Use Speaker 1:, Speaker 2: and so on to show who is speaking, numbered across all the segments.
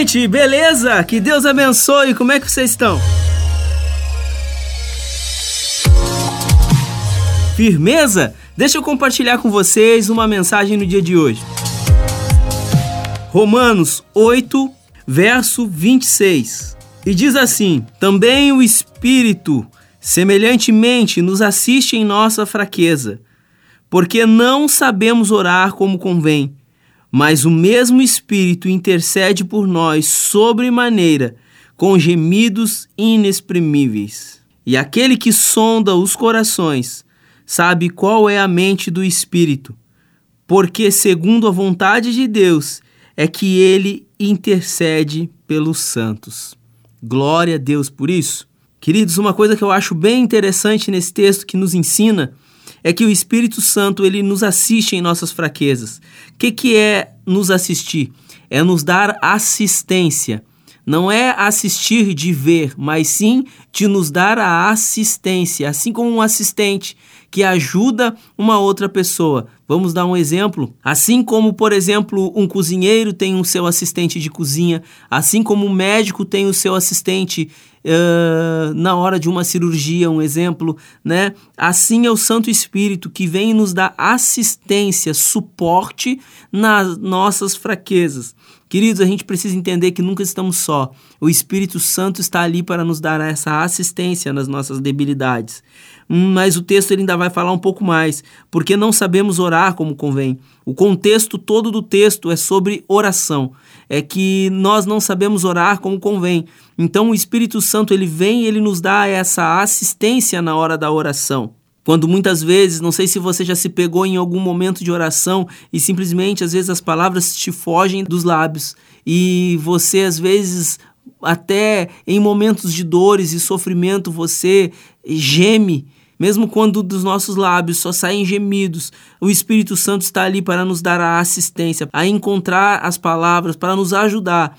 Speaker 1: gente, beleza? Que Deus abençoe. Como é que vocês estão? Firmeza? Deixa eu compartilhar com vocês uma mensagem no dia de hoje. Romanos 8, verso 26. E diz assim: Também o Espírito, semelhantemente, nos assiste em nossa fraqueza, porque não sabemos orar como convém mas o mesmo Espírito intercede por nós sobremaneira, com gemidos inexprimíveis. E aquele que sonda os corações sabe qual é a mente do Espírito, porque, segundo a vontade de Deus, é que ele intercede pelos santos. Glória a Deus por isso. Queridos, uma coisa que eu acho bem interessante nesse texto que nos ensina é que o Espírito Santo ele nos assiste em nossas fraquezas. O que, que é nos assistir? É nos dar assistência. Não é assistir de ver, mas sim de nos dar a assistência, assim como um assistente que ajuda uma outra pessoa. Vamos dar um exemplo? Assim como, por exemplo, um cozinheiro tem o seu assistente de cozinha, assim como um médico tem o seu assistente uh, na hora de uma cirurgia, um exemplo, né? Assim é o Santo Espírito que vem nos dar assistência, suporte nas nossas fraquezas. Queridos, a gente precisa entender que nunca estamos só. O Espírito Santo está ali para nos dar essa assistência nas nossas debilidades. Hum, mas o texto ele ainda vai falar um pouco mais, porque não sabemos orar como convém. O contexto todo do texto é sobre oração. É que nós não sabemos orar como convém. Então o Espírito Santo ele vem e ele nos dá essa assistência na hora da oração. Quando muitas vezes, não sei se você já se pegou em algum momento de oração e simplesmente às vezes as palavras te fogem dos lábios. E você às vezes até em momentos de dores e sofrimento você geme mesmo quando dos nossos lábios só saem gemidos, o Espírito Santo está ali para nos dar a assistência, a encontrar as palavras, para nos ajudar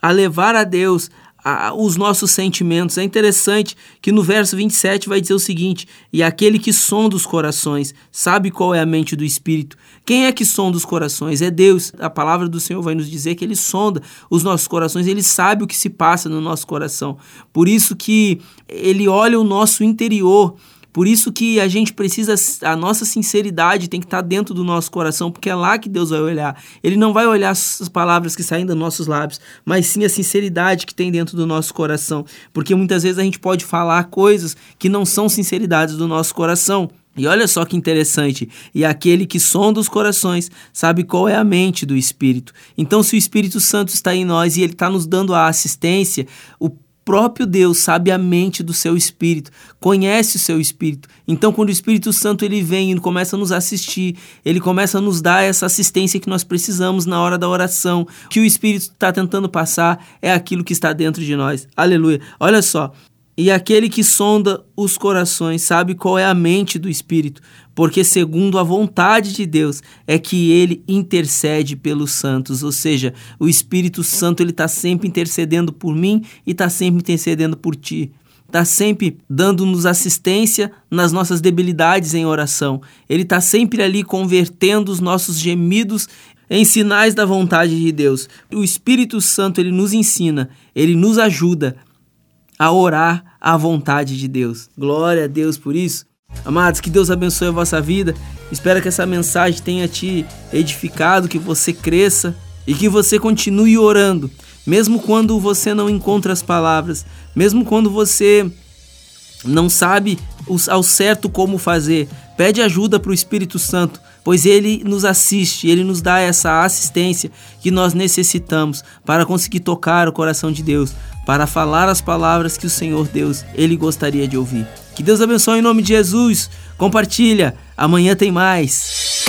Speaker 1: a levar a Deus a, os nossos sentimentos. É interessante que no verso 27 vai dizer o seguinte: E aquele que sonda os corações sabe qual é a mente do Espírito. Quem é que sonda os corações? É Deus. A palavra do Senhor vai nos dizer que ele sonda os nossos corações, ele sabe o que se passa no nosso coração. Por isso que ele olha o nosso interior por isso que a gente precisa, a nossa sinceridade tem que estar dentro do nosso coração, porque é lá que Deus vai olhar. Ele não vai olhar as palavras que saem dos nossos lábios, mas sim a sinceridade que tem dentro do nosso coração. Porque muitas vezes a gente pode falar coisas que não são sinceridades do nosso coração. E olha só que interessante, e aquele que sonda os corações sabe qual é a mente do Espírito. Então, se o Espírito Santo está em nós e ele está nos dando a assistência, o próprio Deus sabe a mente do seu espírito, conhece o seu espírito. Então, quando o Espírito Santo ele vem e começa a nos assistir, ele começa a nos dar essa assistência que nós precisamos na hora da oração. Que o Espírito está tentando passar é aquilo que está dentro de nós. Aleluia. Olha só, e aquele que sonda os corações sabe qual é a mente do Espírito, porque, segundo a vontade de Deus, é que ele intercede pelos santos. Ou seja, o Espírito Santo ele está sempre intercedendo por mim e está sempre intercedendo por ti. Está sempre dando-nos assistência nas nossas debilidades em oração. Ele está sempre ali convertendo os nossos gemidos em sinais da vontade de Deus. O Espírito Santo ele nos ensina, ele nos ajuda a orar à vontade de Deus. Glória a Deus por isso. Amados, que Deus abençoe a vossa vida. Espero que essa mensagem tenha te edificado, que você cresça e que você continue orando, mesmo quando você não encontra as palavras, mesmo quando você não sabe ao certo como fazer. Pede ajuda para o Espírito Santo, pois ele nos assiste, ele nos dá essa assistência que nós necessitamos para conseguir tocar o coração de Deus, para falar as palavras que o Senhor Deus ele gostaria de ouvir. Que Deus abençoe em nome de Jesus. Compartilha. Amanhã tem mais.